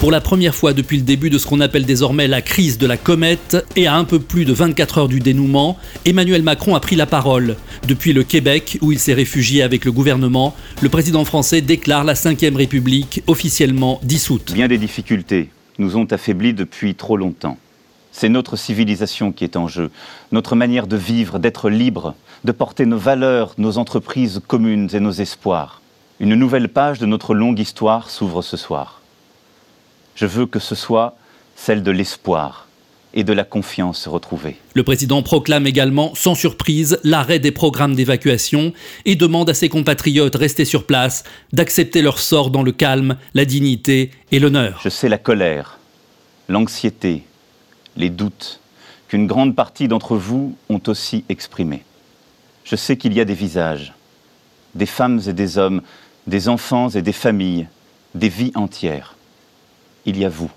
Pour la première fois depuis le début de ce qu'on appelle désormais la crise de la comète et à un peu plus de 24 heures du dénouement, Emmanuel Macron a pris la parole. Depuis le Québec, où il s'est réfugié avec le gouvernement, le président français déclare la Ve République officiellement dissoute. Bien des difficultés nous ont affaiblis depuis trop longtemps. C'est notre civilisation qui est en jeu, notre manière de vivre, d'être libre, de porter nos valeurs, nos entreprises communes et nos espoirs. Une nouvelle page de notre longue histoire s'ouvre ce soir. Je veux que ce soit celle de l'espoir et de la confiance retrouvée. Le président proclame également, sans surprise, l'arrêt des programmes d'évacuation et demande à ses compatriotes restés sur place d'accepter leur sort dans le calme, la dignité et l'honneur. Je sais la colère, l'anxiété, les doutes qu'une grande partie d'entre vous ont aussi exprimés. Je sais qu'il y a des visages, des femmes et des hommes, des enfants et des familles, des vies entières il y a vous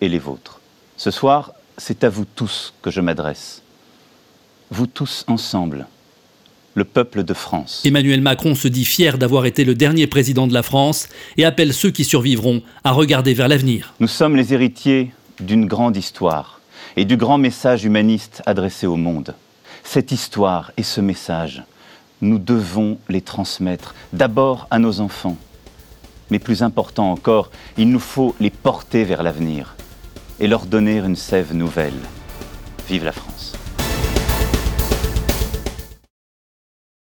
et les vôtres. Ce soir, c'est à vous tous que je m'adresse. Vous tous ensemble, le peuple de France. Emmanuel Macron se dit fier d'avoir été le dernier président de la France et appelle ceux qui survivront à regarder vers l'avenir. Nous sommes les héritiers d'une grande histoire et du grand message humaniste adressé au monde. Cette histoire et ce message, nous devons les transmettre d'abord à nos enfants, mais plus important encore, il nous faut les porter vers l'avenir et leur donner une sève nouvelle. Vive la France